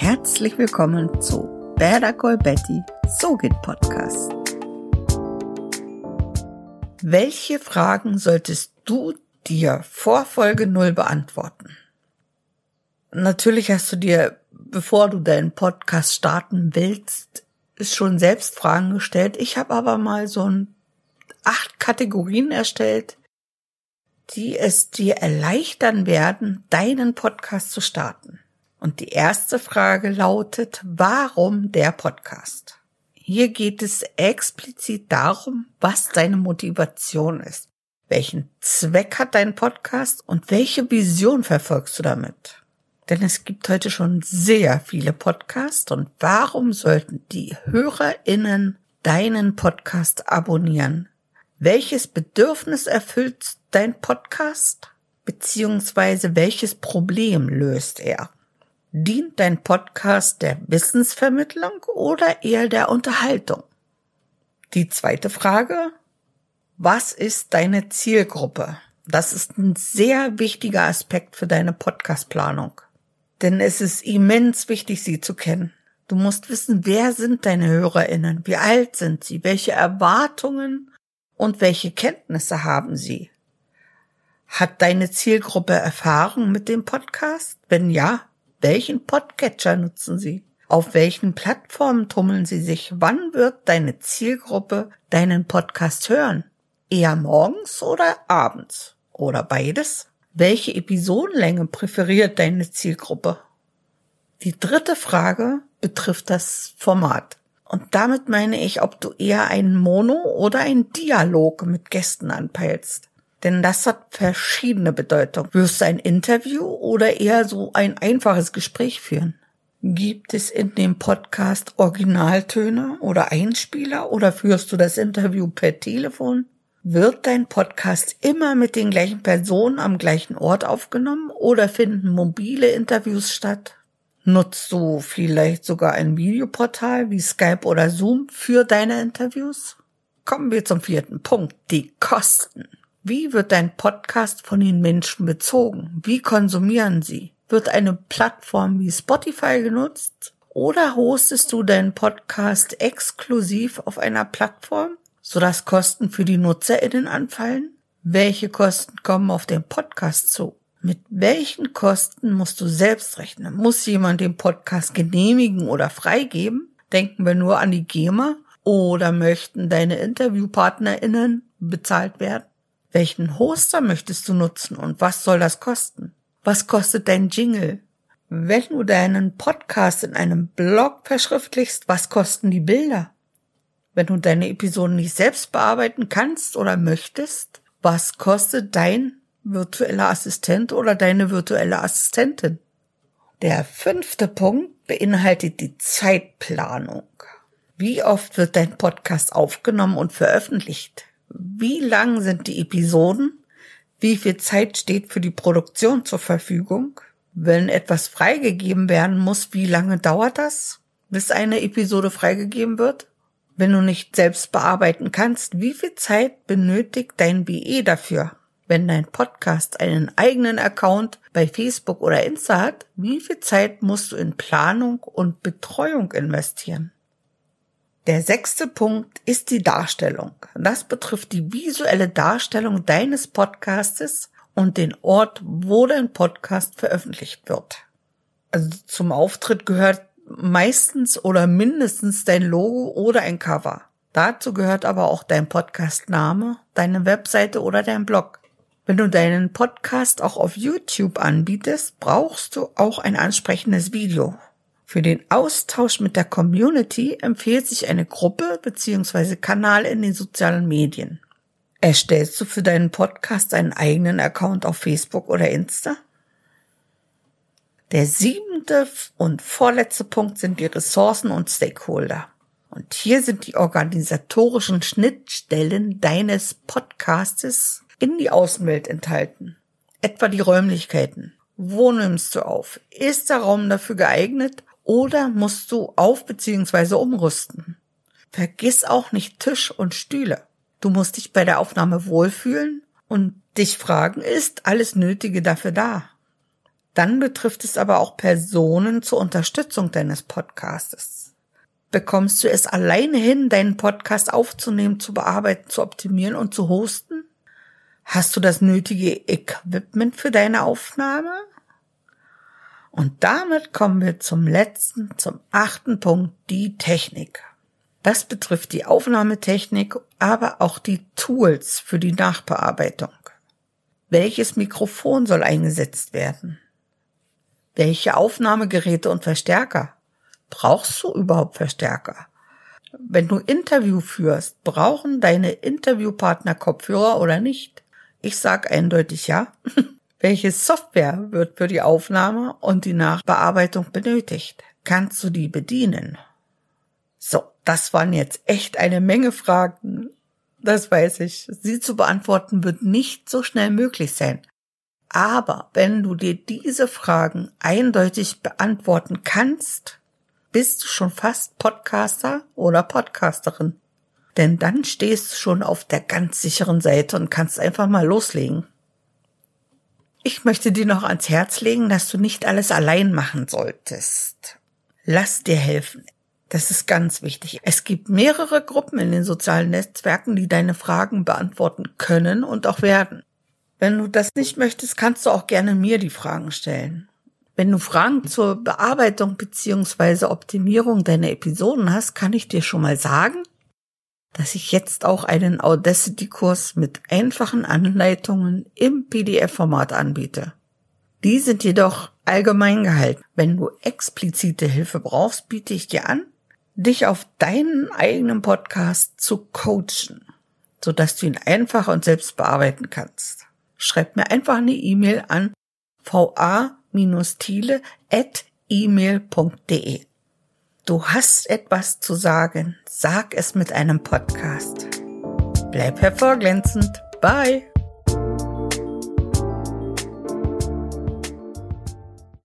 Herzlich willkommen zu Better Call Betty, so geht Podcast. Welche Fragen solltest du dir vor Folge 0 beantworten? Natürlich hast du dir, bevor du deinen Podcast starten willst, schon selbst Fragen gestellt. Ich habe aber mal so ein acht Kategorien erstellt, die es dir erleichtern werden, deinen Podcast zu starten. Und die erste Frage lautet, warum der Podcast? Hier geht es explizit darum, was deine Motivation ist. Welchen Zweck hat dein Podcast und welche Vision verfolgst du damit? Denn es gibt heute schon sehr viele Podcasts und warum sollten die HörerInnen deinen Podcast abonnieren? Welches Bedürfnis erfüllt dein Podcast? Beziehungsweise welches Problem löst er? Dient dein Podcast der Wissensvermittlung oder eher der Unterhaltung? Die zweite Frage. Was ist deine Zielgruppe? Das ist ein sehr wichtiger Aspekt für deine Podcastplanung. Denn es ist immens wichtig, sie zu kennen. Du musst wissen, wer sind deine HörerInnen? Wie alt sind sie? Welche Erwartungen und welche Kenntnisse haben sie? Hat deine Zielgruppe Erfahrung mit dem Podcast? Wenn ja, welchen Podcatcher nutzen sie? Auf welchen Plattformen tummeln sie sich? Wann wird deine Zielgruppe deinen Podcast hören? Eher morgens oder abends? Oder beides? Welche Episodenlänge präferiert deine Zielgruppe? Die dritte Frage betrifft das Format. Und damit meine ich, ob du eher einen Mono- oder einen Dialog mit Gästen anpeilst. Denn das hat verschiedene Bedeutung. Wirst du ein Interview oder eher so ein einfaches Gespräch führen? Gibt es in dem Podcast Originaltöne oder Einspieler oder führst du das Interview per Telefon? Wird dein Podcast immer mit den gleichen Personen am gleichen Ort aufgenommen oder finden mobile Interviews statt? Nutzt du vielleicht sogar ein Videoportal wie Skype oder Zoom für deine Interviews? Kommen wir zum vierten Punkt, die Kosten. Wie wird dein Podcast von den Menschen bezogen? Wie konsumieren sie? Wird eine Plattform wie Spotify genutzt? Oder hostest du deinen Podcast exklusiv auf einer Plattform, sodass Kosten für die NutzerInnen anfallen? Welche Kosten kommen auf den Podcast zu? Mit welchen Kosten musst du selbst rechnen? Muss jemand den Podcast genehmigen oder freigeben? Denken wir nur an die GEMA oder möchten deine InterviewpartnerInnen bezahlt werden? Welchen Hoster möchtest du nutzen und was soll das kosten? Was kostet dein Jingle? Wenn du deinen Podcast in einem Blog verschriftlichst, was kosten die Bilder? Wenn du deine Episoden nicht selbst bearbeiten kannst oder möchtest, was kostet dein virtueller Assistent oder deine virtuelle Assistentin. Der fünfte Punkt beinhaltet die Zeitplanung. Wie oft wird dein Podcast aufgenommen und veröffentlicht? Wie lang sind die Episoden? Wie viel Zeit steht für die Produktion zur Verfügung? Wenn etwas freigegeben werden muss, wie lange dauert das, bis eine Episode freigegeben wird? Wenn du nicht selbst bearbeiten kannst, wie viel Zeit benötigt dein BE dafür? Wenn dein Podcast einen eigenen Account bei Facebook oder Insta hat, wie viel Zeit musst du in Planung und Betreuung investieren? Der sechste Punkt ist die Darstellung. Das betrifft die visuelle Darstellung deines Podcastes und den Ort, wo dein Podcast veröffentlicht wird. Also zum Auftritt gehört meistens oder mindestens dein Logo oder ein Cover. Dazu gehört aber auch dein Podcastname, deine Webseite oder dein Blog. Wenn du deinen Podcast auch auf YouTube anbietest, brauchst du auch ein ansprechendes Video. Für den Austausch mit der Community empfiehlt sich eine Gruppe bzw. Kanal in den sozialen Medien. Erstellst du für deinen Podcast einen eigenen Account auf Facebook oder Insta? Der siebente und vorletzte Punkt sind die Ressourcen und Stakeholder. Und hier sind die organisatorischen Schnittstellen deines Podcastes in die Außenwelt enthalten. Etwa die Räumlichkeiten. Wo nimmst du auf? Ist der Raum dafür geeignet oder musst du auf bzw. umrüsten? Vergiss auch nicht Tisch und Stühle. Du musst dich bei der Aufnahme wohlfühlen und dich fragen, ist alles Nötige dafür da? Dann betrifft es aber auch Personen zur Unterstützung deines Podcastes. Bekommst du es alleine hin, deinen Podcast aufzunehmen, zu bearbeiten, zu optimieren und zu hosten? Hast du das nötige Equipment für deine Aufnahme? Und damit kommen wir zum letzten, zum achten Punkt, die Technik. Das betrifft die Aufnahmetechnik, aber auch die Tools für die Nachbearbeitung. Welches Mikrofon soll eingesetzt werden? Welche Aufnahmegeräte und Verstärker? Brauchst du überhaupt Verstärker? Wenn du Interview führst, brauchen deine Interviewpartner Kopfhörer oder nicht? Ich sag eindeutig ja. Welche Software wird für die Aufnahme und die Nachbearbeitung benötigt? Kannst du die bedienen? So, das waren jetzt echt eine Menge Fragen. Das weiß ich. Sie zu beantworten wird nicht so schnell möglich sein. Aber wenn du dir diese Fragen eindeutig beantworten kannst, bist du schon fast Podcaster oder Podcasterin. Denn dann stehst du schon auf der ganz sicheren Seite und kannst einfach mal loslegen. Ich möchte dir noch ans Herz legen, dass du nicht alles allein machen solltest. Lass dir helfen. Das ist ganz wichtig. Es gibt mehrere Gruppen in den sozialen Netzwerken, die deine Fragen beantworten können und auch werden. Wenn du das nicht möchtest, kannst du auch gerne mir die Fragen stellen. Wenn du Fragen zur Bearbeitung beziehungsweise Optimierung deiner Episoden hast, kann ich dir schon mal sagen, dass ich jetzt auch einen Audacity-Kurs mit einfachen Anleitungen im PDF-Format anbiete. Die sind jedoch allgemein gehalten. Wenn du explizite Hilfe brauchst, biete ich dir an, dich auf deinen eigenen Podcast zu coachen, sodass du ihn einfach und selbst bearbeiten kannst schreib mir einfach eine E-Mail an va-thiele.email.de. Du hast etwas zu sagen, sag es mit einem Podcast. Bleib hervorglänzend. Bye.